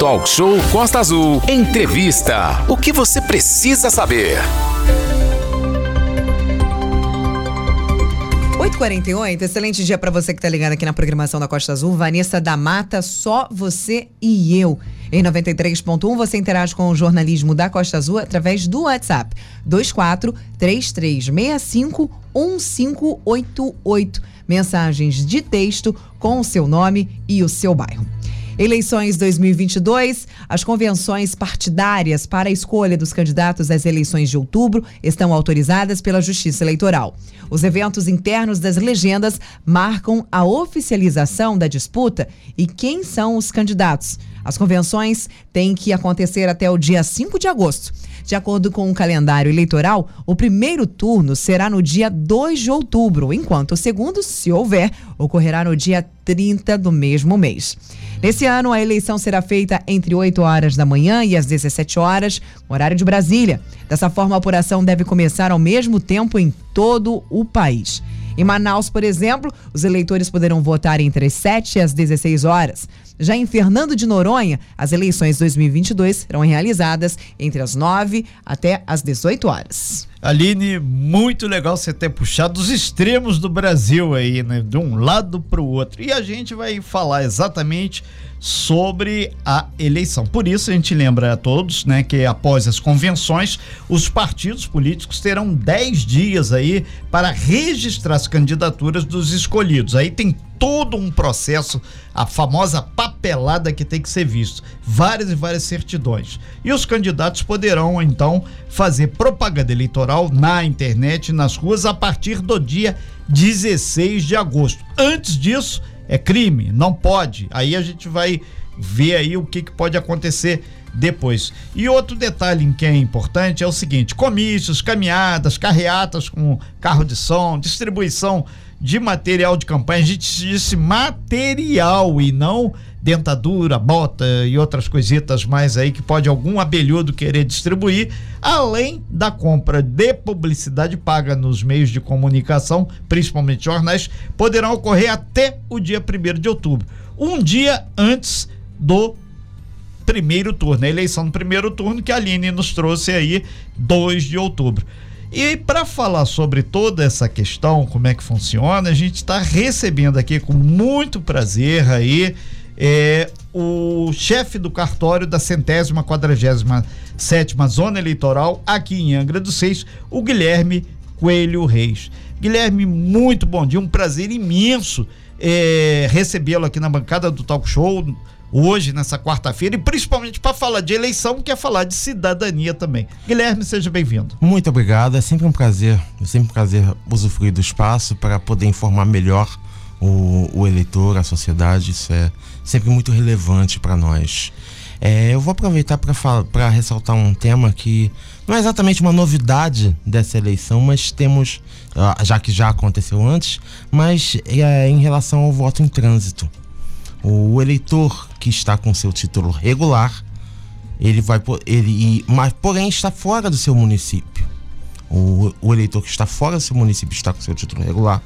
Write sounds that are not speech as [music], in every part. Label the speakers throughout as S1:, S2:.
S1: Talk Show Costa Azul. Entrevista. O que você precisa saber?
S2: 8h48, excelente dia para você que tá ligado aqui na programação da Costa Azul. Vanessa da Mata, só você e eu. Em 93.1 você interage com o jornalismo da Costa Azul através do WhatsApp 24 3365 1588. Mensagens de texto com o seu nome e o seu bairro. Eleições 2022, as convenções partidárias para a escolha dos candidatos às eleições de outubro estão autorizadas pela Justiça Eleitoral. Os eventos internos das legendas marcam a oficialização da disputa e quem são os candidatos. As convenções têm que acontecer até o dia 5 de agosto. De acordo com o calendário eleitoral, o primeiro turno será no dia 2 de outubro, enquanto o segundo, se houver, ocorrerá no dia 30 do mesmo mês. Nesse ano, a eleição será feita entre 8 horas da manhã e as 17 horas, horário de Brasília. Dessa forma, a apuração deve começar ao mesmo tempo em todo o país. Em Manaus, por exemplo, os eleitores poderão votar entre as 7 e as 16 horas. Já em Fernando de Noronha, as eleições 2022 serão realizadas entre as 9 até as 18 horas.
S3: Aline, muito legal você ter puxado os extremos do Brasil aí, né? De um lado para o outro. E a gente vai falar exatamente sobre a eleição. Por isso a gente lembra a todos, né, que após as convenções, os partidos políticos terão 10 dias aí para registrar as candidaturas dos escolhidos. Aí tem todo um processo, a famosa papelada que tem que ser visto, várias e várias certidões. E os candidatos poderão então fazer propaganda eleitoral na internet, nas ruas a partir do dia 16 de agosto. Antes disso, é crime, não pode. Aí a gente vai ver aí o que, que pode acontecer depois. E outro detalhe que é importante é o seguinte: comícios, caminhadas, carreatas com carro de som, distribuição de material de campanha. A gente disse material e não dentadura, bota e outras coisitas mais aí que pode algum abelhudo querer distribuir, além da compra de publicidade paga nos meios de comunicação, principalmente jornais, poderão ocorrer até o dia 1 de outubro, um dia antes do primeiro turno, a eleição do primeiro turno que a Aline nos trouxe aí 2 de outubro. E para falar sobre toda essa questão, como é que funciona, a gente está recebendo aqui com muito prazer aí é, o chefe do cartório da centésima quadragésima sétima zona eleitoral aqui em Angra dos Seis, o Guilherme Coelho Reis. Guilherme, muito bom dia, um prazer imenso é, recebê-lo aqui na bancada do Talk Show hoje, nessa quarta-feira, e principalmente para falar de eleição, que é falar de cidadania também. Guilherme, seja bem-vindo.
S4: Muito obrigado, é sempre um prazer, é sempre um prazer usufruir do espaço para poder informar melhor o, o eleitor, a sociedade, isso é sempre muito relevante para nós. É, eu vou aproveitar para ressaltar um tema que não é exatamente uma novidade dessa eleição, mas temos, ah, já que já aconteceu antes, mas é em relação ao voto em trânsito. O eleitor que está com seu título regular, ele vai ele mas porém está fora do seu município. O, o eleitor que está fora do seu município está com seu título regular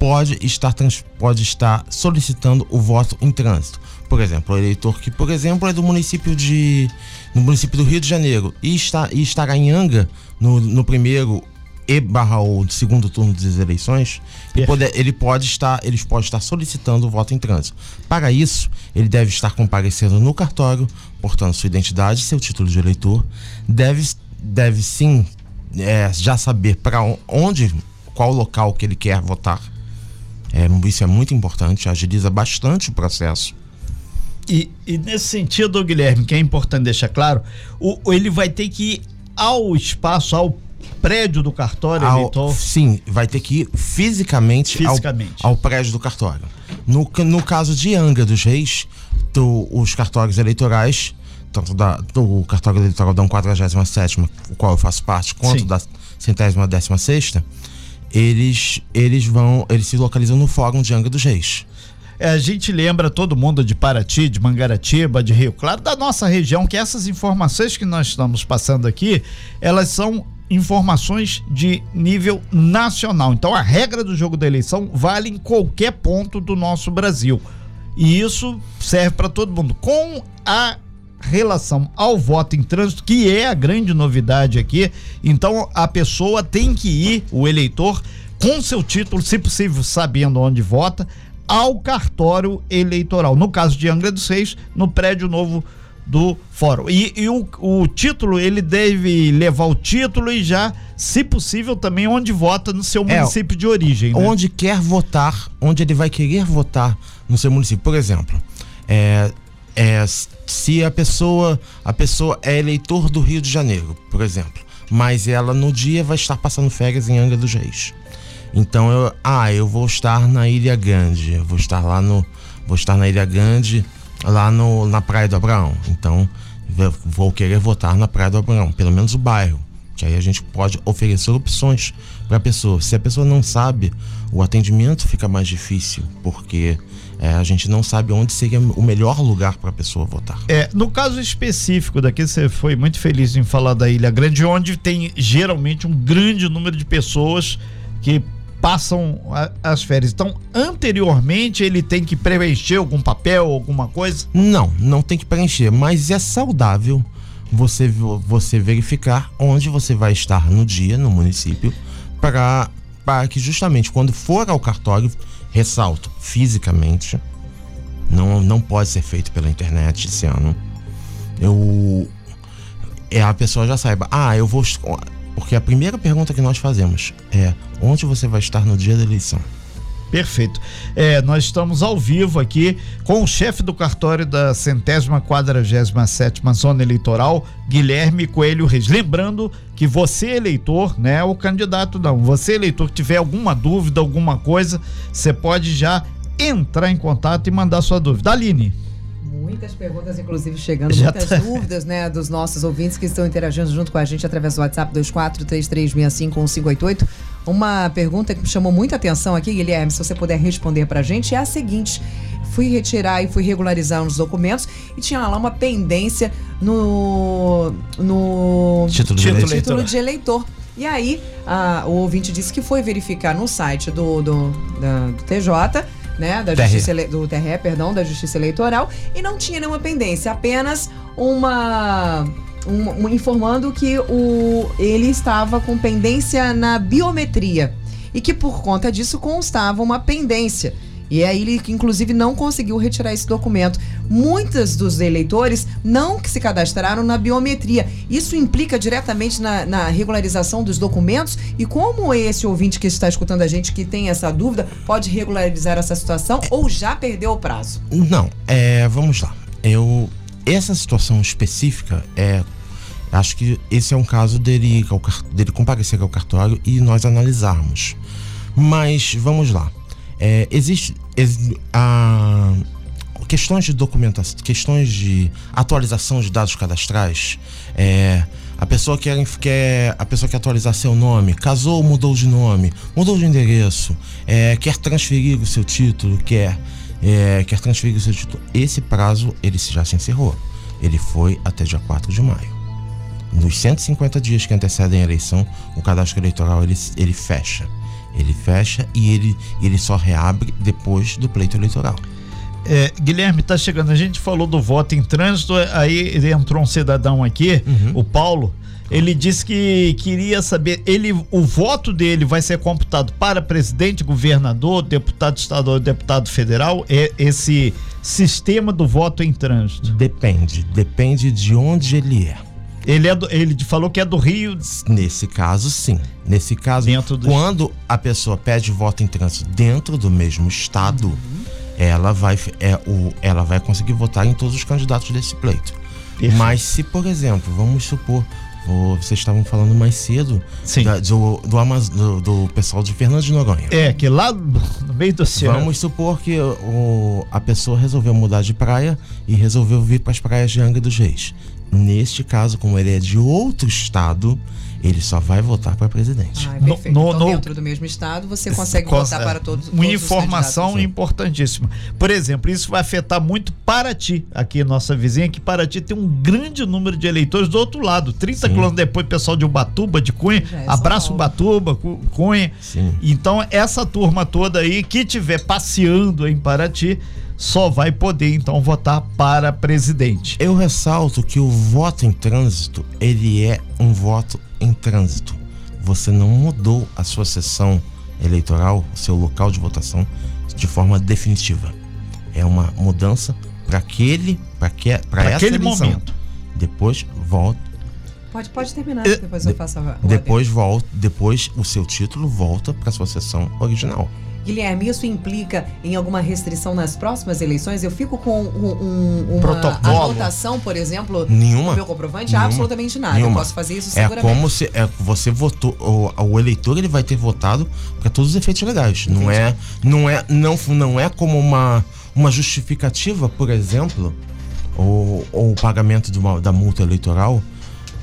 S4: pode estar, pode estar solicitando o voto em trânsito. Por exemplo, o eleitor que, por exemplo, é do município de no município do Rio de Janeiro e está e estará em Anga no, no primeiro e barra ou segundo turno das eleições, ele pode, ele pode estar ele pode estar solicitando o voto em trânsito. Para isso, ele deve estar comparecendo no cartório, portando sua identidade, seu título de eleitor, deve deve sim é, já saber para onde qual local que ele quer votar é, isso é muito importante, agiliza bastante o processo.
S3: E, e, nesse sentido, Guilherme, que é importante deixar claro, o, ele vai ter que ir ao espaço, ao prédio do cartório ao, eleitor?
S4: Sim, vai ter que ir fisicamente, fisicamente. Ao, ao, prédio do cartório. No, no caso de Anga dos Reis, do, os cartórios eleitorais, tanto da, do cartório eleitoral da 47, o qual eu faço parte, quanto Sim. da centésima décima sexta, eles, eles vão, eles se localizam no Fórum de Angra dos Reis.
S3: É, a gente lembra todo mundo de Paraty, de Mangaratiba, de Rio Claro, da nossa região, que essas informações que nós estamos passando aqui, elas são informações de nível nacional. Então a regra do jogo da eleição vale em qualquer ponto do nosso Brasil. E isso serve para todo mundo. Com a relação ao voto em trânsito, que é a grande novidade aqui. Então a pessoa tem que ir, o eleitor, com seu título, se possível, sabendo onde vota, ao cartório eleitoral. No caso de Angra dos Reis, no prédio novo do fórum. E, e o, o, título, ele deve levar o título e já, se possível, também onde vota no seu é, município é, de origem.
S4: Né? Onde quer votar, onde ele vai querer votar no seu município. Por exemplo, é, é, se a pessoa, a pessoa é eleitor do Rio de Janeiro, por exemplo, mas ela no dia vai estar passando férias em Angra dos Reis. Então eu, ah, eu vou estar na Ilha Grande, eu vou estar lá no, vou estar na Ilha Grande, lá no, na Praia do Abraão. Então vou querer votar na Praia do Abraão, pelo menos o bairro. Que aí a gente pode oferecer opções para a pessoa. Se a pessoa não sabe, o atendimento fica mais difícil, porque é, a gente não sabe onde seria o melhor lugar para a pessoa votar.
S3: É, no caso específico daqui, você foi muito feliz em falar da Ilha Grande, onde tem geralmente um grande número de pessoas que passam a, as férias. Então, anteriormente ele tem que preencher algum papel, alguma coisa?
S4: Não, não tem que preencher, mas é saudável você você verificar onde você vai estar no dia no município para para que justamente quando for ao cartório, ressalto, fisicamente, não não pode ser feito pela internet esse ano. Eu é a pessoa já saiba, ah, eu vou porque a primeira pergunta que nós fazemos é: onde você vai estar no dia da eleição?
S3: Perfeito. É, nós estamos ao vivo aqui com o chefe do cartório da centésima quadragésima sétima zona eleitoral, Guilherme Coelho Reis. Lembrando que você, eleitor, né? O candidato não. Você, eleitor, que tiver alguma dúvida, alguma coisa, você pode já entrar em contato e mandar sua dúvida. Aline.
S2: Muitas perguntas, inclusive, chegando, Já muitas tá. dúvidas, né, dos nossos ouvintes que estão interagindo junto com a gente através do WhatsApp 2433651588. Uma pergunta que me chamou muita atenção aqui, Guilherme, se você puder responder pra gente, é a seguinte. Fui retirar e fui regularizar uns documentos e tinha lá uma pendência no, no
S4: título, de,
S2: título, título de eleitor. E aí, a, o ouvinte disse que foi verificar no site do, do, da, do TJ né, da justiça do TRE, perdão, da Justiça Eleitoral, e não tinha nenhuma pendência, apenas uma um, um, informando que o, ele estava com pendência na biometria e que por conta disso constava uma pendência. E aí ele, inclusive, não conseguiu retirar esse documento. Muitos dos eleitores não se cadastraram na biometria. Isso implica diretamente na, na, regularização dos documentos. E como esse ouvinte que está escutando a gente, que tem essa dúvida, pode regularizar essa situação ou já perdeu o prazo?
S4: Não, é, vamos lá. Eu, essa situação específica é acho que esse é um caso dele, dele comparecer ao cartório e nós analisarmos. Mas vamos lá. É, existe, a, questões de documentação, questões de atualização de dados cadastrais. É, a pessoa quer, quer a pessoa quer atualizar seu nome, casou, mudou de nome, mudou de endereço, é, quer transferir o seu título, quer é, quer transferir o seu título. Esse prazo ele já se encerrou. Ele foi até dia 4 de maio. Nos 150 dias que antecedem a eleição, o cadastro eleitoral ele, ele fecha. Ele fecha e ele, ele só reabre depois do pleito eleitoral.
S3: É, Guilherme, tá chegando. A gente falou do voto em trânsito, aí entrou um cidadão aqui, uhum. o Paulo. Ele disse que queria saber, ele, o voto dele vai ser computado para presidente, governador, deputado estadual deputado federal? É esse sistema do voto em trânsito?
S4: Depende, depende de onde ele é.
S3: Ele, é do, ele falou que é do Rio.
S4: Nesse caso, sim. Nesse caso, dentro do... quando a pessoa pede voto em trânsito dentro do mesmo estado, uhum. ela, vai, é, o, ela vai conseguir votar em todos os candidatos desse pleito. Perfeito. Mas se, por exemplo, vamos supor, vocês estavam falando mais cedo da, do, do, do, do, pessoal de Fernando de Noronha.
S3: É, que lá no meio do oceano.
S4: Vamos supor que o, a pessoa resolveu mudar de praia e resolveu vir para as praias de Angra dos Reis. Neste caso, como ele é de outro estado, ele só vai votar para presidente.
S2: Ah, no, no, então, dentro do mesmo estado, você consegue votar para todos,
S3: Uma informação importantíssima. Por exemplo, isso vai afetar muito Paraty, aqui nossa vizinha, que Paraty tem um grande número de eleitores do outro lado. 30 quilômetros depois, pessoal de Ubatuba, de Cunha. É abraço Ubatuba, Cunha. Sim. Então, essa turma toda aí que tiver passeando em Paraty só vai poder então votar para presidente.
S4: Eu ressalto que o voto em trânsito, ele é um voto em trânsito. Você não mudou a sua sessão eleitoral, seu local de votação de forma definitiva. É uma mudança para aquele, para que, para
S3: aquele
S4: eleição.
S3: momento.
S4: Depois volta,
S2: Pode, pode terminar, depois eu faço a
S4: depois volta, depois o seu título volta para sua sessão original.
S2: Guilherme, isso implica em alguma restrição nas próximas eleições? Eu fico com um, um, uma
S3: Protocolo.
S2: anotação, por exemplo,
S4: Nenhuma.
S2: meu comprovante?
S4: Nenhuma.
S2: Absolutamente nada.
S4: Nenhuma.
S2: Eu posso fazer isso
S4: É
S2: seguramente.
S4: como se é, você votou, o, o eleitor ele vai ter votado para todos os efeitos legais. Não é, não é, não, não é como uma, uma justificativa, por exemplo, ou, ou o pagamento de uma, da multa eleitoral,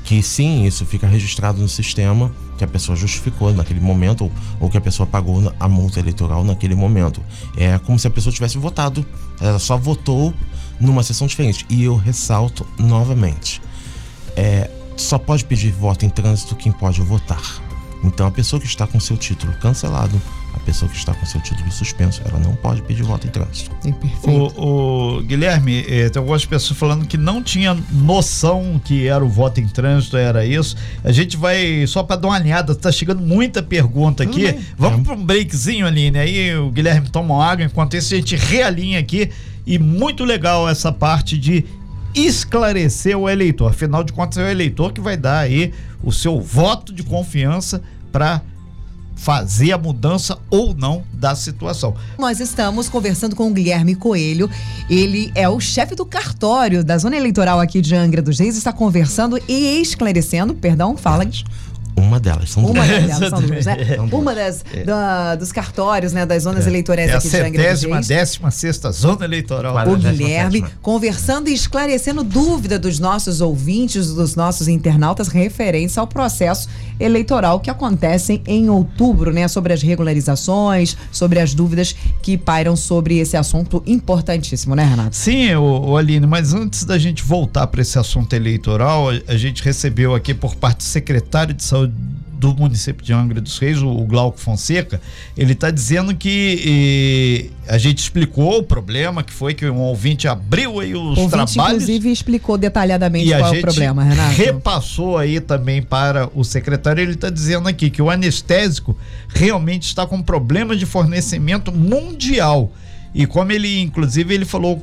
S4: que sim, isso fica registrado no sistema que a pessoa justificou naquele momento ou, que a pessoa pagou a multa eleitoral naquele momento. É como se a pessoa tivesse votado. Ela só votou numa sessão diferente. E eu ressalto novamente é, só pode pedir voto em trânsito quem pode votar. Então a pessoa que está com seu título cancelado, pessoa que está com seu título suspenso, ela não pode pedir voto em trânsito.
S2: Sim, perfeito.
S3: O, o Guilherme, eh, tem algumas pessoas falando que não tinha noção que era o voto em trânsito, era isso. A gente vai, só para dar uma alinhada, tá chegando muita pergunta aqui.
S4: bem.
S3: Vamos
S4: É.
S3: para um breakzinho, Aline. Aí o Guilherme toma uma água, enquanto isso a gente realinha aqui. E muito legal essa parte de esclarecer o eleitor. Afinal de contas, é o eleitor que vai dar aí o seu voto de confiança para fazer a mudança ou não da situação.
S2: Nós estamos conversando com o Guilherme Coelho. Ele é o chefe do cartório da zona eleitoral aqui de Angra dos Reis. Está conversando e esclarecendo, perdão, fala.
S4: Uma delas, são
S2: Uma
S4: duas.
S2: delas, são duas, né? [laughs]
S4: São duas.
S2: Uma das, da- dos cartórios, né, das zonas eleitorais
S3: É
S2: aqui de Angra dos Reis.
S3: décima sexta zona eleitoral.
S2: O
S4: 47ª.
S2: Guilherme conversando e esclarecendo dúvida dos nossos ouvintes, dos nossos internautas referentes ao processo eleitoral que acontece em outubro, né? Sobre as regularizações, sobre as dúvidas que pairam sobre esse assunto importantíssimo, né, Renato?
S3: Sim, o, Aline, mas antes da gente voltar para esse assunto eleitoral, a, a gente recebeu aqui por parte do secretário de saúde do município de Angra dos Reis, o, Glauco Fonseca, ele está dizendo que a gente explicou o problema, que foi que um ouvinte abriu aí os
S2: ouvinte,
S3: trabalhos
S2: inclusive, explicou detalhadamente qual é o problema, Renato.
S3: repassou aí também para o secretário. Ele está dizendo aqui que o anestésico realmente está com problema de fornecimento mundial. E como ele, inclusive, ele falou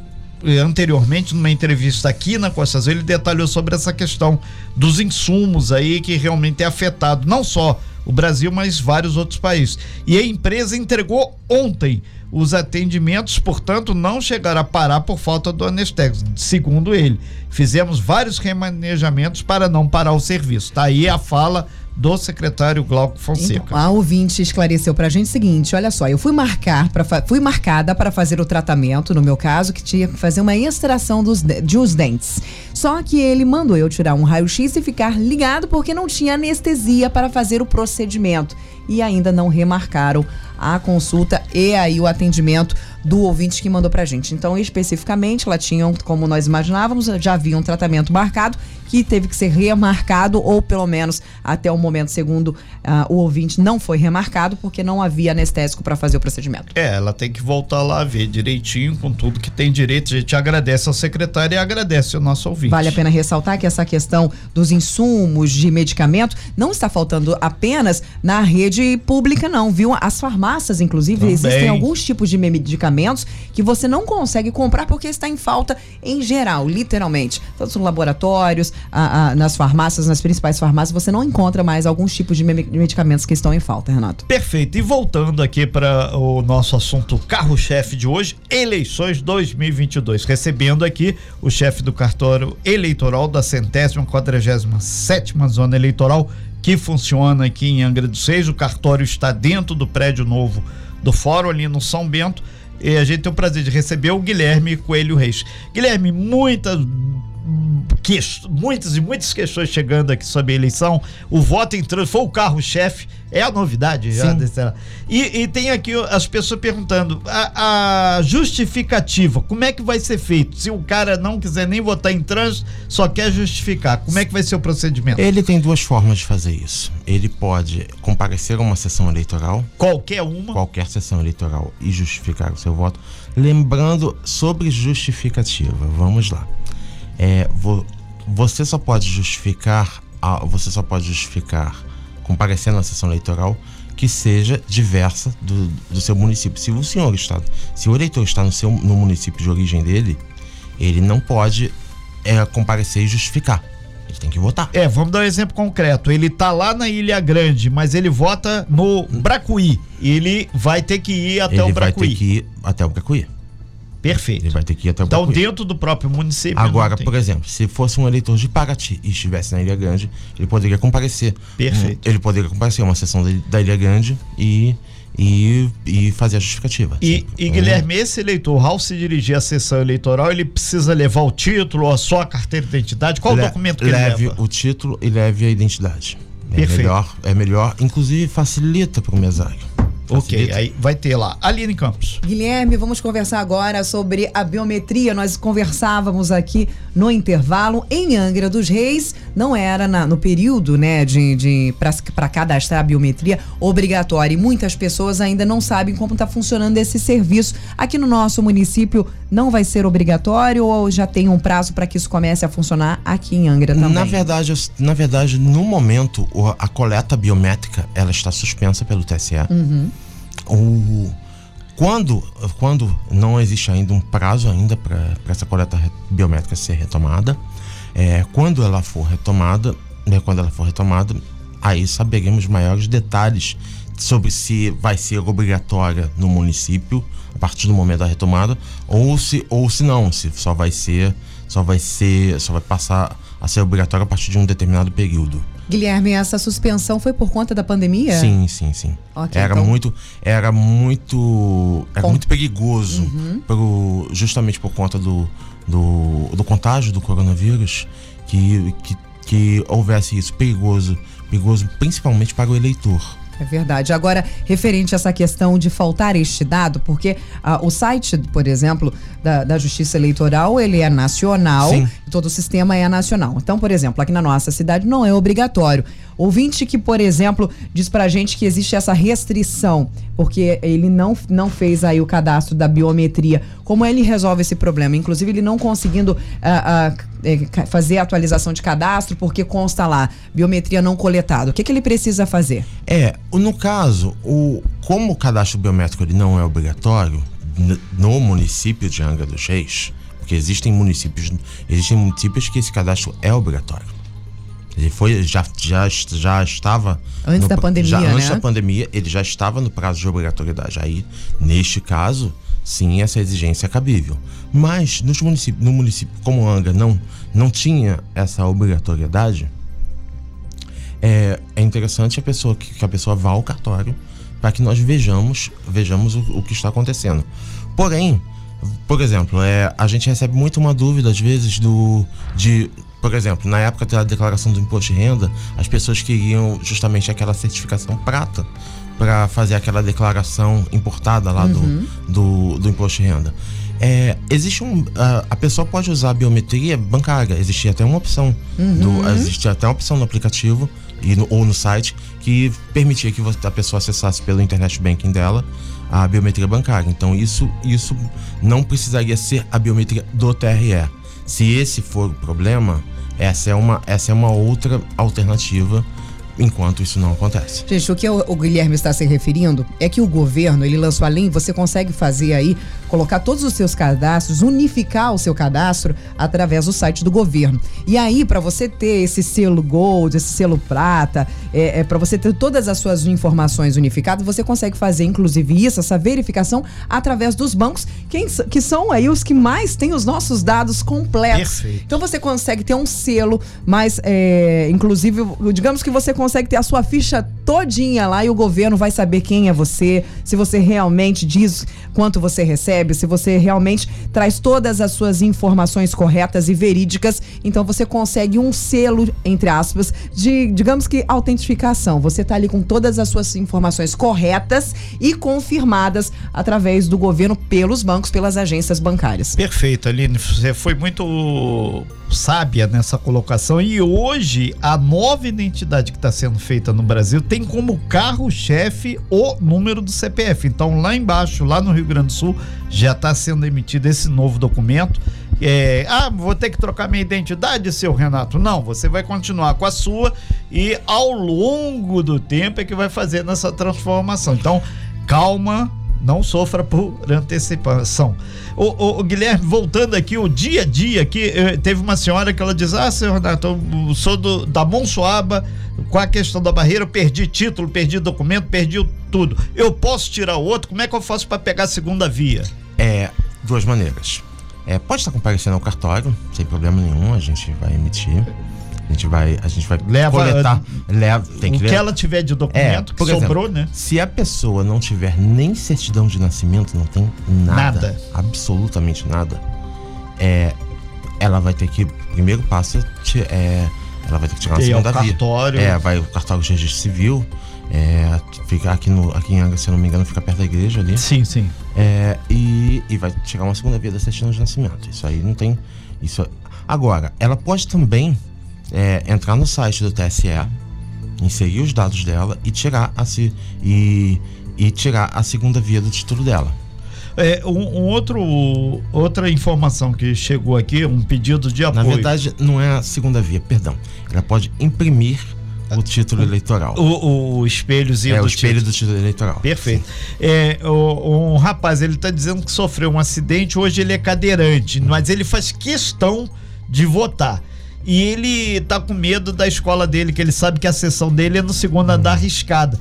S3: anteriormente numa entrevista aqui na Costa Azul, ele detalhou sobre essa questão dos insumos aí que realmente é afetado não só o Brasil, mas vários outros países. E a empresa entregou ontem os atendimentos, portanto, não chegará a parar por falta do anestésico, segundo ele. Fizemos vários remanejamentos para não parar o serviço. Tá aí a fala do secretário Glauco Fonseca.
S2: Então, a ouvinte esclareceu pra gente o seguinte: olha só, eu fui marcar para fui marcada para fazer o tratamento, no meu caso, que tinha que fazer uma extração dos, de- uns dentes. Só que ele mandou eu tirar um raio-x e ficar ligado porque não tinha anestesia para fazer o procedimento. E ainda não remarcaram a consulta e aí o atendimento do ouvinte que mandou pra gente. Então, especificamente, lá tinham, como nós imaginávamos, já havia um tratamento marcado que teve que ser remarcado, ou pelo menos até o momento, segundo ah, o ouvinte, não foi remarcado, porque não havia anestésico para fazer o procedimento.
S3: É, ela tem que voltar lá ver direitinho com tudo que tem direito. A gente agradece ao secretário e agradece ao nosso ouvinte.
S2: Vale a pena ressaltar que essa questão dos insumos de medicamento não está faltando apenas na rede pública, não, viu? As farmácias, inclusive,
S3: Também.
S2: existem alguns tipos de medicamentos que você não consegue comprar porque está em falta em geral, literalmente. Tanto nos laboratórios, a- a- nas farmácias, nas principais farmácias, você não encontra mais alguns tipos de me- medicamentos que estão em falta, Renato.
S3: Perfeito. E voltando aqui para o nosso assunto carro-chefe de hoje, eleições 2022. Recebendo aqui o chefe do cartório eleitoral da centésima quadragésima sétima zona eleitoral que funciona aqui em Angra dos Reis. O cartório está dentro do prédio novo do fórum ali no São Bento. E a gente tem o prazer de receber o Guilherme Coelho Reis. Guilherme, muitas que, muitas e muitas questões chegando aqui sobre a eleição. O voto entrando, foi o carro-chefe, é a novidade já. Desse, e, e, tem aqui as pessoas perguntando: a, a, justificativa, como é que vai ser feito? Se o cara não quiser nem votar em trânsito, só quer justificar, como é que vai ser o procedimento?
S4: Ele tem duas formas de fazer isso. Ele pode comparecer a uma sessão eleitoral.
S3: Qualquer uma?
S4: Qualquer sessão eleitoral e justificar o seu voto. Lembrando sobre justificativa, vamos lá. É, vo, você só pode justificar, você só pode justificar comparecendo na sessão eleitoral que seja diversa do, do seu município. Se o senhor está, se o eleitor está no seu no município de origem dele, ele não pode é, comparecer e justificar. Ele tem que votar.
S3: É, vamos dar um exemplo concreto. Ele tá lá na Ilha Grande, mas ele vota no Bracuí. Ele vai ter que ir até
S4: ele
S3: o Bracuí.
S4: Ele vai ter que ir até o Bracuí.
S3: Perfeito.
S4: Ele vai ter que ir até o
S3: Então, dentro do próprio município.
S4: Agora, por exemplo, se fosse um eleitor de Paraty e estivesse na Ilha Grande, ele poderia comparecer.
S3: Perfeito.
S4: Um, ele poderia comparecer a uma sessão da Ilha Grande e e, e fazer a justificativa.
S3: E, e Guilherme, esse eleitor, ao se dirigir à sessão eleitoral, ele precisa levar o título ou a sua carteira de identidade? Qual Le, o documento que
S4: leve
S3: ele leva?
S4: Leve o título e leve a identidade. É
S3: Perfeito.
S4: melhor, é melhor, inclusive facilita para o mesário.
S3: Ok, aí vai ter lá. Aline Campos.
S2: Guilherme, vamos conversar agora sobre a biometria. Nós conversávamos aqui no intervalo em Angra dos Reis. Não era na, no período, né, de, de para cadastrar a biometria obrigatória. E muitas pessoas ainda não sabem como está funcionando esse serviço. Aqui no nosso município não vai ser obrigatório ou já tem um prazo para que isso comece a funcionar aqui em Angra também?
S4: Na verdade, na verdade, no momento, a coleta biométrica ela está suspensa pelo TSE.
S2: Uhum.
S4: O, quando, quando não existe ainda um prazo ainda para essa coleta biométrica ser retomada, é, quando ela for retomada, né, quando ela for retomada, aí saberemos maiores detalhes sobre se vai ser obrigatória no município a partir do momento da retomada ou se ou se não, se só vai ser só vai ser só vai passar a ser obrigatória a partir de um determinado período.
S2: Guilherme, essa suspensão foi por conta da pandemia?
S4: Sim, sim, sim. Okay, era então... muito, era muito, era muito perigoso, uhum. pro, justamente por conta do, do, do contágio do coronavírus, que, que, que houvesse isso perigoso, perigoso principalmente para o eleitor.
S2: É verdade. Agora, referente a essa questão de faltar este dado, porque ah, o site, por exemplo, da, da, Justiça Eleitoral, ele é nacional, Sim. todo o sistema é nacional. Então, por exemplo, aqui na nossa cidade não é obrigatório. Ouvinte que, por exemplo, diz pra gente que existe essa restrição, porque ele não, não fez aí o cadastro da biometria. Como ele resolve esse problema? Inclusive, ele não conseguindo uh, uh, fazer a atualização de cadastro, porque consta lá, biometria não coletada. O que, que ele precisa fazer?
S4: É, no caso, o, como o cadastro biométrico ele não é obrigatório, no município de Angra dos Reis, porque existem municípios, existem municípios que esse cadastro é obrigatório. Ele foi, já, já, já estava.
S2: Antes
S4: no,
S2: da pandemia.
S4: Já,
S2: né?
S4: Antes da pandemia, ele já estava no prazo de obrigatoriedade. Aí, neste caso, sim, essa exigência é cabível. Mas nos no município como Angra não, não tinha essa obrigatoriedade, é, é interessante a pessoa, que, que a pessoa vá ao cartório para que nós vejamos, vejamos o, o, que está acontecendo. Porém, por exemplo, é, a gente recebe muito uma dúvida, às vezes, do, de por exemplo, na época da declaração do imposto de renda, as pessoas queriam justamente aquela certificação prata para fazer aquela declaração importada lá uhum. do, do, do, imposto de renda. É, existe um. A, a, pessoa pode usar a biometria bancária. Existe até uma opção. Uhum. Do, existe até uma opção no aplicativo e no, ou no site que permitia que a pessoa acessasse pelo internet banking dela a biometria bancária. Então isso, isso não precisaria ser a biometria do TRE. Se esse for o problema, essa é uma, essa é uma outra alternativa enquanto isso não acontece.
S2: Gente, o que o, Guilherme está se referindo é que o governo, ele lançou a lei, você consegue fazer aí, colocar todos os seus cadastros, unificar o seu cadastro através do site do governo. E aí, para você ter esse selo gold, esse selo prata, é, é para você ter todas as suas informações unificadas, você consegue fazer, inclusive, isso, essa verificação através dos bancos, quem, que são aí os que mais têm os nossos dados completos.
S3: Perfeito.
S2: Então você consegue ter um selo, mas, é, inclusive, digamos que você consegue consegue ter a sua ficha todinha lá e o governo vai saber quem é você, se você realmente diz quanto você recebe, se você realmente traz todas as suas informações corretas e verídicas, então você consegue um selo, entre aspas, de, digamos que, autentificação. Você está ali com todas as suas informações corretas e confirmadas através do governo pelos bancos, pelas agências bancárias.
S3: Perfeito, Aline. Você foi muito sábia nessa colocação. E hoje, a nova identidade que está sendo feita no Brasil tem como carro-chefe o número do CPF. Então, lá embaixo, lá no Rio Grande do Sul, já está sendo emitido esse novo documento. É, ah, vou ter que trocar minha identidade, seu Renato? Não, você vai continuar com a sua e ao longo do tempo é que vai fazer nessa transformação. Então, calma, não sofra por antecipação. O, o, o, Guilherme, voltando aqui, o dia a dia aqui, eh, teve uma senhora que ela diz: Ah, senhor Renato, eu sou do, da Monsuaba, com a questão da barreira, eu perdi título, perdi documento, perdi tudo. Eu posso tirar o outro? Como é que eu faço para pegar a segunda via?
S4: É, duas maneiras. É, pode estar comparecendo ao cartório, sem problema nenhum, a gente vai emitir. A gente vai, a gente vai
S3: leva,
S4: coletar, leva,
S3: tem que o que ela tiver de documento é, que sobrou, exemplo, né?
S4: Se a pessoa não tiver nem certidão de nascimento, não tem nada, nada. absolutamente nada, é, ela vai ter que, primeiro passo é, ela vai ter que tirar uma
S3: Tem
S4: segunda
S3: é via. Cartório.
S4: É, vai o cartório de registro civil, é, fica aqui, no, aqui em Angra, se eu não me engano, fica perto da igreja ali.
S3: Sim, sim.
S4: É, e, e vai chegar uma segunda via da certidão de nascimento. Isso aí não tem. Isso, agora, ela pode também é, entrar no site do TSE, inserir os dados dela e tirar a, e, e tirar a segunda via do título dela.
S3: É, um, um, outro, outra informação que chegou aqui, um pedido de apoio.
S4: Na verdade, não é a segunda via, perdão. Ela pode imprimir o título eleitoral.
S3: O, o espelhozinho
S4: é, do o espelho título. do título eleitoral.
S3: Perfeito. É, o, um rapaz, ele está dizendo que sofreu um acidente, hoje ele é cadeirante, mas ele faz questão de votar. E ele tá com medo da escola dele, que ele sabe que a sessão dele é no segundo andar arriscada.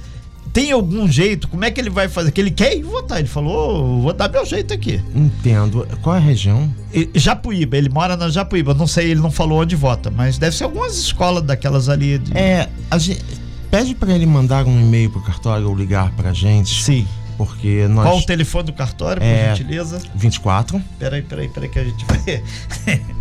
S3: Tem algum jeito? Como é que ele vai fazer? Que ele quer ir votar. Ele falou: vou dar meu jeito aqui.
S4: Entendo. Qual é a região?
S3: Japuíba, ele mora na Japuíba. Não sei, ele não falou onde vota, mas deve ser algumas escolas daquelas ali. De...
S4: É, a gente, pede para ele mandar um e-mail pro cartório ou ligar pra gente.
S3: Sim.
S4: Porque nós.
S3: Qual o telefone do cartório, por é, gentileza?
S4: 24.
S3: Peraí, peraí, peraí, que a gente vai. [laughs]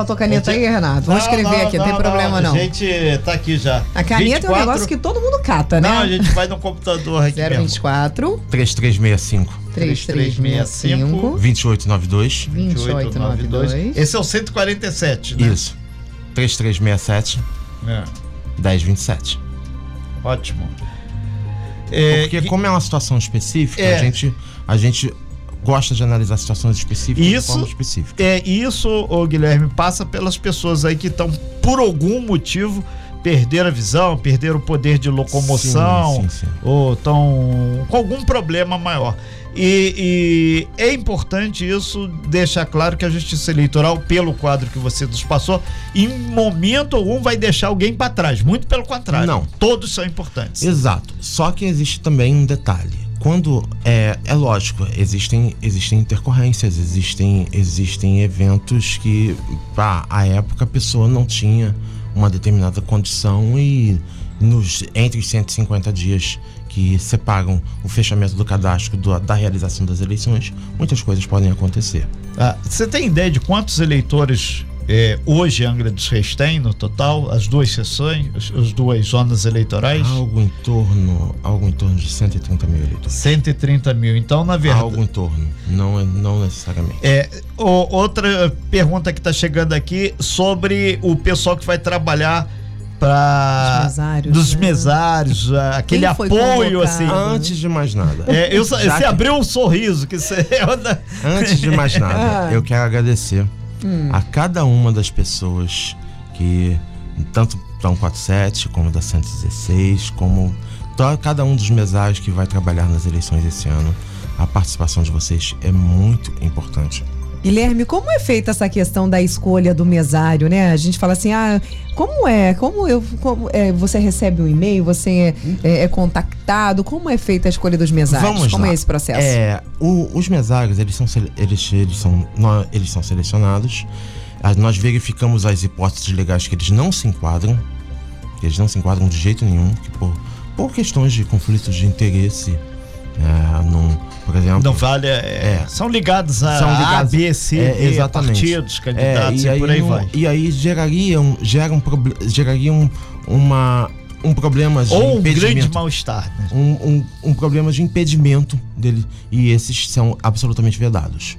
S2: Faltou caneta aí, Renato? Vou escrever não, aqui, não, tem problema não.
S3: A gente tá aqui já.
S2: A caneta 24... é um negócio que todo mundo cata, né?
S3: Não, a gente vai no computador aqui
S2: 024
S4: 3365
S2: 3365
S4: 2892
S2: 2892
S3: Esse é o 147, né?
S4: Isso. 3367 é. 1027.
S3: Ótimo.
S4: É, Porque como é uma situação específica, é. a gente a gente gosta de analisar situações específicas
S3: isso, de forma específica. É, isso, ô Guilherme, passa pelas pessoas aí que estão, por algum motivo, perder a visão, perder o poder de locomoção, sim, sim, sim. ou estão com algum problema maior. E, e, é importante isso deixar claro que a justiça eleitoral, pelo quadro que você nos passou, em momento algum vai deixar alguém para trás. Muito pelo contrário. Não. Todos são importantes.
S4: Exato. Só que existe também um detalhe quando é, é lógico, existem, existem intercorrências, existem, existem eventos que para a época a pessoa não tinha uma determinada condição e nos entre os 150 dias que separam o fechamento do cadastro do, da realização das eleições, muitas coisas podem acontecer.
S3: Ah, você tem ideia de quantos eleitores é, hoje Angra dos Reis tem no total as duas sessões, as, as, duas zonas eleitorais?
S4: Algo em torno, algo em torno de 130 mil eleitores.
S3: 130 mil. Então, na verdade.
S4: Algo em torno, não, não necessariamente.
S3: É, o, outra pergunta que está chegando aqui sobre o pessoal que vai trabalhar para
S2: mesários,
S3: dos né? mesários, aquele apoio assim.
S4: Antes de mais nada.
S3: É, eu, você que... abriu um sorriso que você
S4: Antes de mais nada, [laughs] ah. eu quero agradecer hum. a cada uma das pessoas que, tanto da 147 como da 116, como cada um dos mesários que vai trabalhar nas eleições esse ano, a participação de vocês é muito importante.
S2: Guilherme, como é feita essa questão da escolha do mesário, né? A gente fala assim, ah, como é? Como eu, como é, você recebe um e-mail, você é, é, é, contactado? Como é feita a escolha dos mesários?
S4: Vamos
S2: como
S4: lá.
S2: é esse processo?
S4: É, o, os mesários, eles são, eles, eles, são, eles são selecionados. Nós verificamos as hipóteses legais que eles não se enquadram. Eles não se enquadram de jeito nenhum, que por, por questões de conflitos de interesse, é, num, por exemplo.
S3: Não vale. É, São ligados a,
S4: São ligados-
S3: a B, C,
S4: é, exatamente.
S3: partidos, candidatos
S4: É,
S3: e, por aí
S4: não-
S3: vai.
S4: E aí geraria um, gera um, geraria um, uma, um problema de
S3: Ou um grande mal-estar, né?
S4: um, um, um problema de impedimento dele e esses são absolutamente vedados.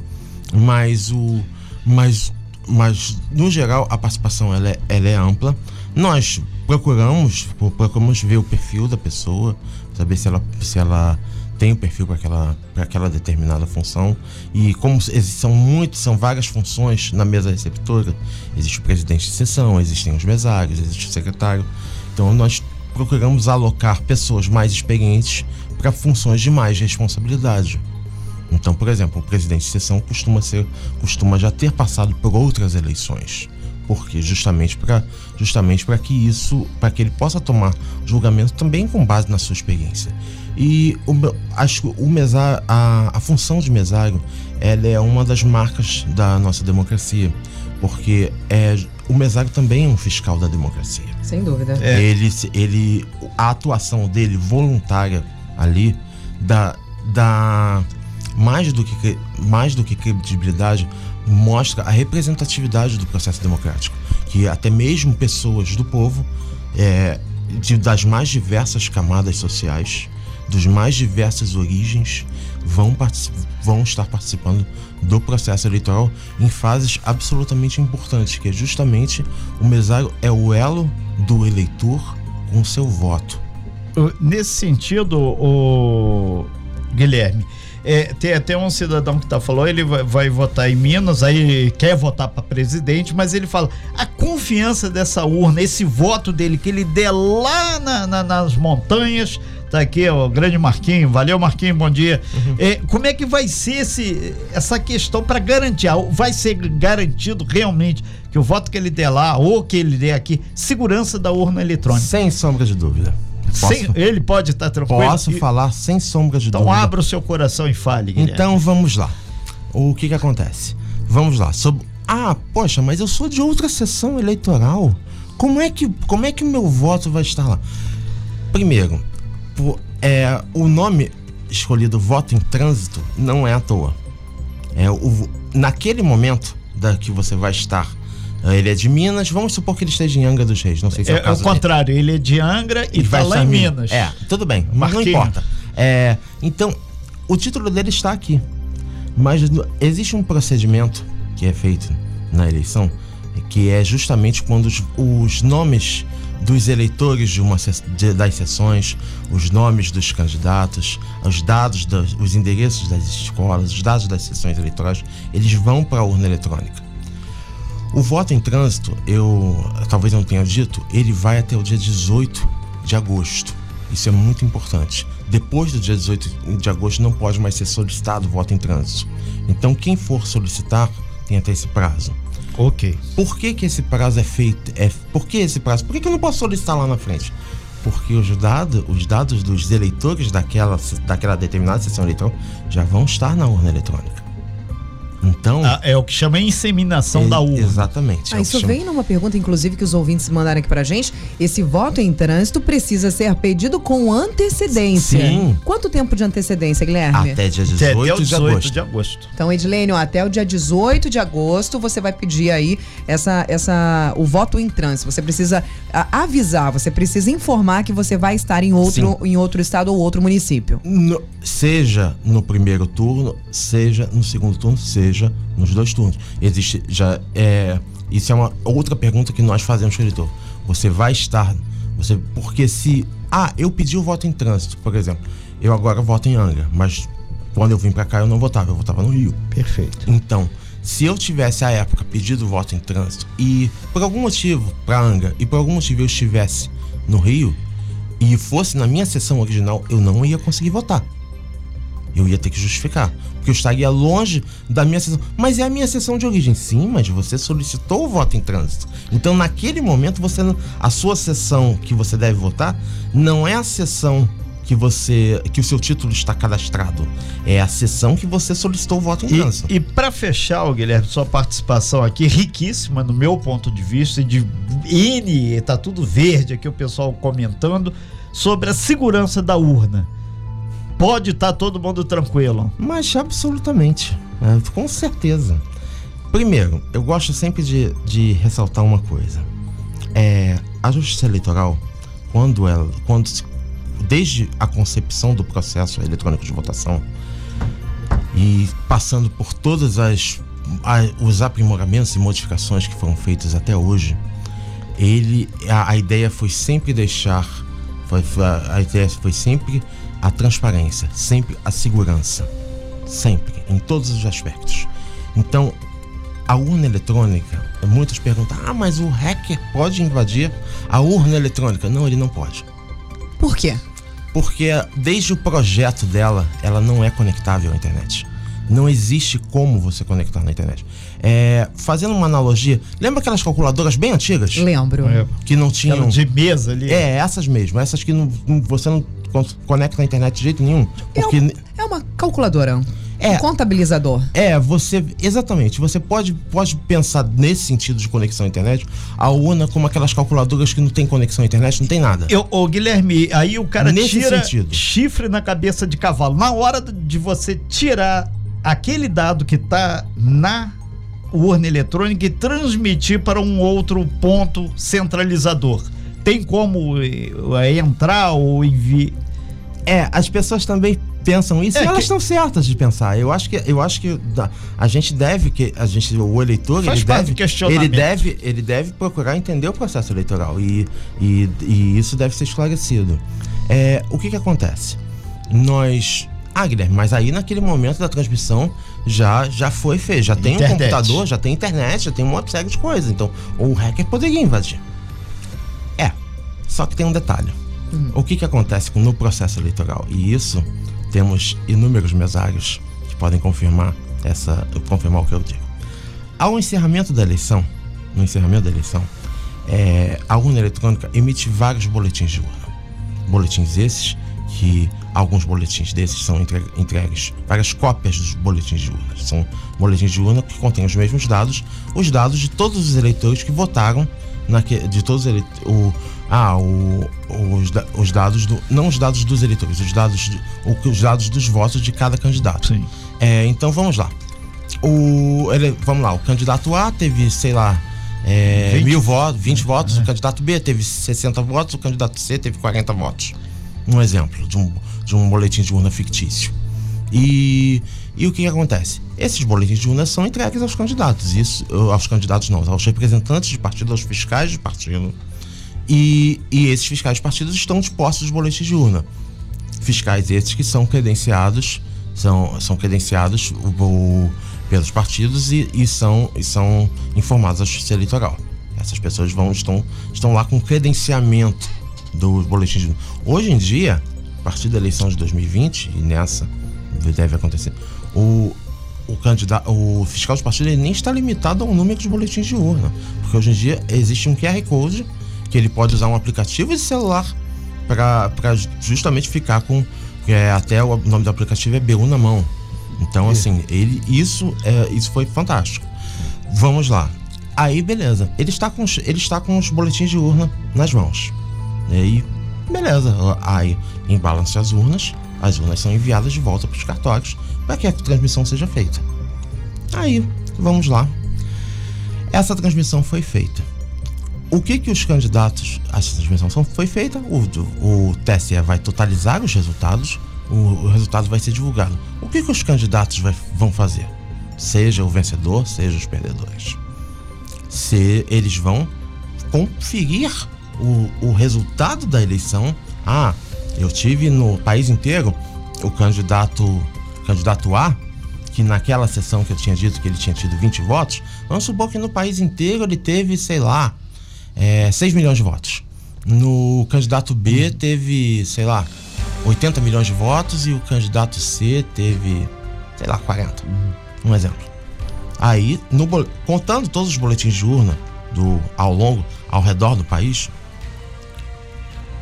S4: Mas o mas mas no geral a participação ela é, ela é ampla. Nós procuramos procuramos ver o perfil da pessoa, saber se ela se ela tem o perfil para aquela aquela determinada função. E como são muitos são várias funções na mesa receptora existe o presidente de sessão existem os mesários existe o secretário. Então nós procuramos alocar pessoas mais experientes para funções de mais responsabilidade. Então por exemplo o presidente de sessão costuma ser costuma já ter passado por outras eleições porque justamente para justamente para que isso para que ele possa tomar julgamento também com base na sua experiência e o, acho que o mesário, a, a função de mesário ela é uma das marcas da nossa democracia porque é o mesário também é um fiscal da democracia
S2: Sem dúvida.
S3: É.
S4: ele, ele, a atuação dele voluntária ali dá, dá mais do que mais do que credibilidade mostra a representatividade do processo democrático, que até mesmo pessoas do povo é, de- das mais diversas camadas sociais, dos mais diversas origens, vão, vão estar participando do processo eleitoral em fases absolutamente importantes, que é justamente o mesário é o elo do eleitor com o seu voto.
S3: Nesse sentido, o Guilherme, é, tem até um cidadão que tá falou, ele vai, vai votar em Minas, aí quer votar para presidente, mas ele fala a confiança dessa urna, esse voto dele que ele der lá na- na- nas montanhas, tá aqui ó, o grande Marquinho, valeu Marquinho, bom dia. É, como é que vai ser esse, essa questão para garantir? Vai ser garantido realmente que o voto que ele der lá ou que ele der aqui, segurança da urna eletrônica?
S4: Sem sombra de dúvida.
S3: Sem- ele pode estar tranquilo.
S4: posso
S3: E-
S4: falar sem sombra de
S3: Então
S4: dúvida.
S3: abra o seu coração e fale, Guilherme.
S4: Então vamos lá. O que que acontece? Vamos lá. Sobre... Ah, poxa, mas eu sou de outra sessão eleitoral. Como é que como é que o meu voto vai estar lá? Primeiro, po- é, o nome escolhido voto em trânsito não é à toa. É o, naquele momento da que você vai estar, ele é de Minas. Vamos supor que ele esteja em Angra dos Reis. Não sei se é,
S3: é,
S4: o
S3: é o
S4: caso dele.
S3: contrário, ele é de Angra e tá
S4: vai
S3: lá em Minas.
S4: É, tudo bem, mas não importa. É, então, o título dele está aqui. Mas existe um procedimento que é feito na eleição, que é justamente quando os, os nomes dos eleitores de uma de- das sessões, os nomes dos candidatos, os dados, das, os endereços das escolas, os dados das sessões eleitorais, eles vão para a urna eletrônica. O voto em trânsito, eu talvez eu não tenha dito, ele vai até o dia 18 de agosto. Isso é muito importante. Depois do dia 18 de agosto não pode mais ser solicitado voto em trânsito. Então quem for solicitar tem até esse prazo.
S3: Ok.
S4: Por que, que esse prazo é feito? É, por que esse prazo? Por que, que eu não posso solicitar lá na frente? Porque os dados, os dados dos eleitores daquela, daquela determinada sessão eleitoral já vão estar na urna eletrônica. Então.
S3: Ah, é o que chama inseminação
S4: é-
S3: da urna.
S4: Exatamente. é
S2: Ah,
S4: o
S2: isso
S4: chama-
S2: vem numa pergunta, inclusive, que os ouvintes mandaram aqui pra gente. Esse voto em trânsito precisa ser pedido com antecedência.
S4: Sim.
S2: Quanto tempo de antecedência, Guilherme?
S4: Até dia
S3: Até
S4: 18,
S3: o 18
S4: de agosto.
S3: de agosto.
S2: Então, Edilene, ó, até o dia 18 de agosto você vai pedir aí essa, essa, o voto em trânsito. Você precisa ah, avisar, você precisa informar que você vai estar em outro, em outro estado ou outro município.
S4: No- seja no primeiro turno, seja no segundo turno, seja nos dois turnos. Existe já é isso é uma outra pergunta que nós fazemos com o eleitor. Você vai estar você porque se ah, eu pedi o voto em trânsito, por exemplo, eu agora voto em Angra, mas quando eu vim pra cá eu não votava, eu votava no Rio.
S3: Perfeito.
S4: Então, se eu tivesse à época pedido voto em trânsito e por algum motivo para Angra e por algum motivo eu estivesse no Rio e fosse na minha sessão original, eu não ia conseguir votar. Eu ia ter que justificar, porque eu estaria longe da minha sessão. Mas é a minha sessão de origem, sim, mas você solicitou o voto em trânsito. Então, naquele momento, você a sua sessão que você deve votar não é a sessão que você que o seu título está cadastrado. É a sessão que você solicitou o voto em trânsito.
S3: E, e para fechar, o Guilherme, sua participação aqui riquíssima no meu ponto de vista e de N, tá tudo verde aqui o pessoal comentando sobre a segurança da urna. Pode estar tá todo mundo tranquilo.
S4: Mas absolutamente, é, com certeza. Primeiro, eu gosto sempre de, de ressaltar uma coisa. É, a justiça eleitoral, quando ela, quando desde a concepção do processo eletrônico de votação e passando por todas as os aprimoramentos e modificações que foram feitos até hoje, ele a, a ideia foi sempre deixar foi, a ideia foi sempre a transparência, sempre a segurança, sempre em todos os aspectos. Então, a urna eletrônica, muitos perguntam: "Ah, mas o hacker pode invadir a urna eletrônica?" Não, ele não pode.
S2: Por quê?
S4: porque desde o projeto dela, ela não é conectável à internet. Não existe como você conectar na internet. É, fazendo uma analogia, lembra aquelas calculadoras bem antigas?
S2: Lembro. É.
S4: Que não tinham.
S3: de mesa ali.
S4: É, essas mesmo. Essas que não, você não conecta na internet de jeito nenhum.
S2: Porque... É, um, é uma calculadora. É, um contabilizador.
S4: É, você. Exatamente. Você pode, pode pensar nesse sentido de conexão à internet, a UNA como aquelas calculadoras que não tem conexão à internet, não tem nada.
S3: Eu, ô, Guilherme, aí o cara nesse tira sentido. chifre na cabeça de cavalo. Na hora de você tirar aquele dado que está na urna eletrônica e transmitir para um outro ponto centralizador. Tem como é, entrar ou enviar?
S4: É, as pessoas também pensam isso é, e elas que... estão certas de pensar. Eu acho que eu acho que a gente deve que a gente o eleitor Faz ele deve ele deve ele deve procurar entender o processo eleitoral e, e, e isso deve ser esclarecido. É, o que que acontece? Nós ah, Guilherme, mas aí naquele momento da transmissão já já foi feito, já tem internet. um computador, já tem internet, já tem uma série de coisas. Então, o hacker poderia invadir. É. Só que tem um detalhe. Hum. O que que acontece no processo eleitoral? E isso temos inúmeros mesários que podem confirmar essa, confirmar o que eu digo. Ao encerramento da eleição, no encerramento da eleição, é, a urna eletrônica emite vários boletins de urna. Boletins esses que alguns boletins desses são entregues, várias cópias dos boletins de urna. São boletins de urna que contêm os mesmos dados, os dados de todos os eleitores que votaram naque, de todos os o, ah, o, os, os, dados do. Não os dados dos eleitores, os dados, de, os dados dos votos de cada candidato.
S3: Sim.
S4: É, então vamos lá. O, ele, vamos lá, o candidato A teve, sei lá, é, 20. mil votos, 20 votos, é. o candidato B teve 60 votos, o candidato C teve 40 votos. Um exemplo de um, de um boletim de urna fictício. E, e o que, que, acontece? Esses boletins de urna são entregues aos candidatos, isso, aos candidatos não, aos representantes de partido, aos fiscais de partido. E, e esses fiscais de partidos estão dispostos os boletins de urna. Fiscais esses que são credenciados, são, são credenciados o, pelos partidos e, e, são, e são informados à Justiça Eleitoral. Essas pessoas vão, estão, estão lá com credenciamento dos boletins de urna. Hoje em dia, a partir da eleição de 2020, e nessa deve acontecer, o, o candidato, o fiscal de partido ele nem está limitado ao número de boletins de urna, porque hoje em dia existe um QR Code que ele pode usar um aplicativo de celular para justamente ficar com é, até o nome do aplicativo é BU na mão. Então assim, ele isso é, isso foi fantástico. Vamos lá. Aí beleza, ele está com ele está com os boletins de urna nas mãos. E aí beleza, aí embala-se as urnas, as urnas são enviadas de volta para os cartórios para que a transmissão seja feita. Aí, vamos lá. Essa transmissão foi feita o que que os candidatos, essa transmissão foi feita, o, o TSE vai totalizar os resultados, o, o resultado vai ser divulgado. O que que os candidatos vai, vão fazer? Seja o vencedor, seja os perdedores. Se eles vão conferir o, o resultado da eleição. Ah, eu tive no país inteiro o candidato, candidato A, que naquela sessão que eu tinha dito que ele tinha tido 20 votos, vamos supor que no país inteiro ele teve, sei lá, é, 6 milhões de votos. No candidato B teve, sei lá, 80 milhões de votos e o candidato C teve, sei lá, 40. Um exemplo. Aí, no, contando todos os boletins de urna do, ao longo, ao redor do país,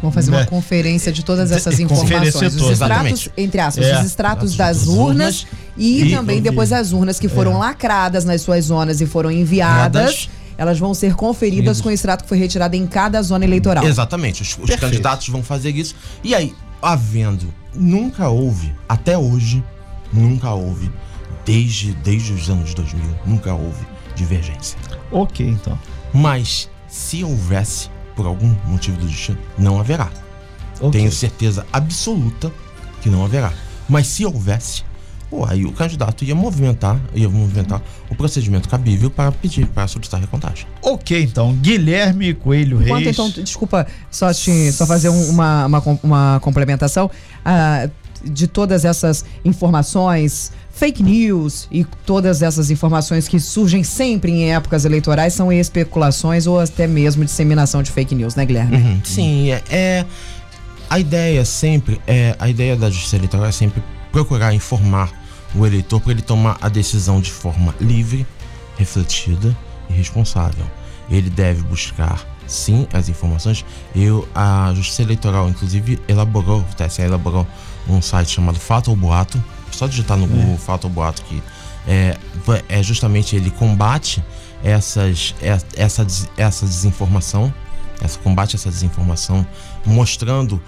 S2: Vão fazer uma
S3: É.
S2: conferência de todas essas informações. Os extratos, entre aspas,
S3: É.
S2: os extratos das urnas
S4: urnas
S2: e,
S3: e-
S2: também depois as urnas que foram lacradas nas suas zonas e foram enviadas. Elas vão ser conferidas com o extrato que foi retirado em cada zona eleitoral.
S4: Exatamente, os, os candidatos vão fazer isso. E aí, havendo, nunca houve, até hoje, nunca houve, desde, desde os anos 2000, nunca houve divergência.
S3: Ok, então.
S4: Mas, se houvesse, por algum motivo do destino, não haverá.
S3: Ok.
S4: Tenho certeza absoluta que não haverá. Mas se houvesse, pô, aí o candidato ia movimentar, ia movimentar o procedimento cabível para pedir, para solicitar recontagem.
S3: Ok, então. Guilherme Coelho
S2: Enquanto,
S3: Reis.
S2: então, desculpa, só, te, só fazer um- uma, uma, uma complementação. ah, de todas essas informações, fake news e todas essas informações que surgem sempre em épocas eleitorais são especulações ou até mesmo disseminação de fake news, né, Guilherme?
S4: Uhum, Sim, é, é- a ideia sempre é a ideia da justiça eleitoral é sempre procurar informar o eleitor para ele tomar a decisão de forma livre, refletida e responsável. Ele deve buscar sim as informações. Eu a justiça eleitoral inclusive elaborou, o TSE elaborou um site chamado Fato ou Boato. Só digitar no Google Fato ou Boato que é, é justamente ele combate essas é- essa essa desinformação essa combate essa desinformação, mostrando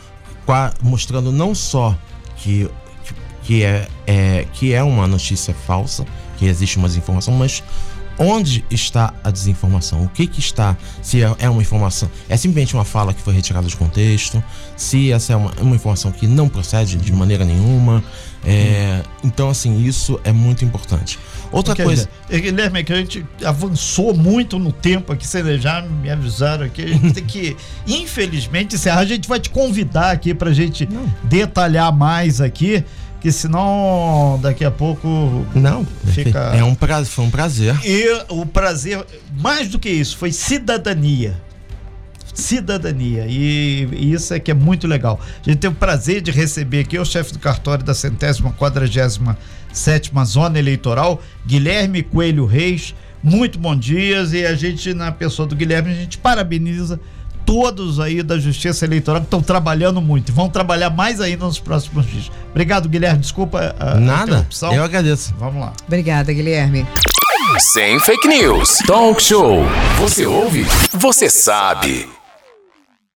S4: mostrando não só que que- que é, é que é uma notícia falsa, que existe uma desinformação, mas onde está a desinformação? O que que está? Se é, é uma informação, é simplesmente uma fala que foi retirada de contexto, se essa é uma, uma informação que não procede de maneira nenhuma, é, então assim isso é muito importante. Outra
S3: Quer
S4: coisa,
S3: Guilherme, é que a gente avançou muito no tempo aqui, vocês já me avisaram aqui. A gente tem que, [laughs] infelizmente, encerrar. A gente vai te convidar aqui pra gente detalhar mais aqui, que senão daqui a pouco.
S4: não,
S3: Fica-
S4: é um prazer, foi um prazer.
S3: E o prazer, mais do que isso, foi cidadania. Cidadania. E, e isso é que é muito legal. A gente tem o prazer de receber aqui o chefe do cartório da centésima quadragésima sétima zona eleitoral, Guilherme Coelho Reis. Muito bom dias e a gente, na pessoa do Guilherme, a gente parabeniza todos aí da Justiça Eleitoral que estão trabalhando muito e vão trabalhar mais ainda nos próximos dias. Obrigado, Guilherme. Desculpa a,
S4: Nada,
S3: interrupção.
S4: eu agradeço.
S3: Vamos lá.
S2: Obrigada, Guilherme.
S1: Sem fake news. Talk show. Você ouve? Você sabe.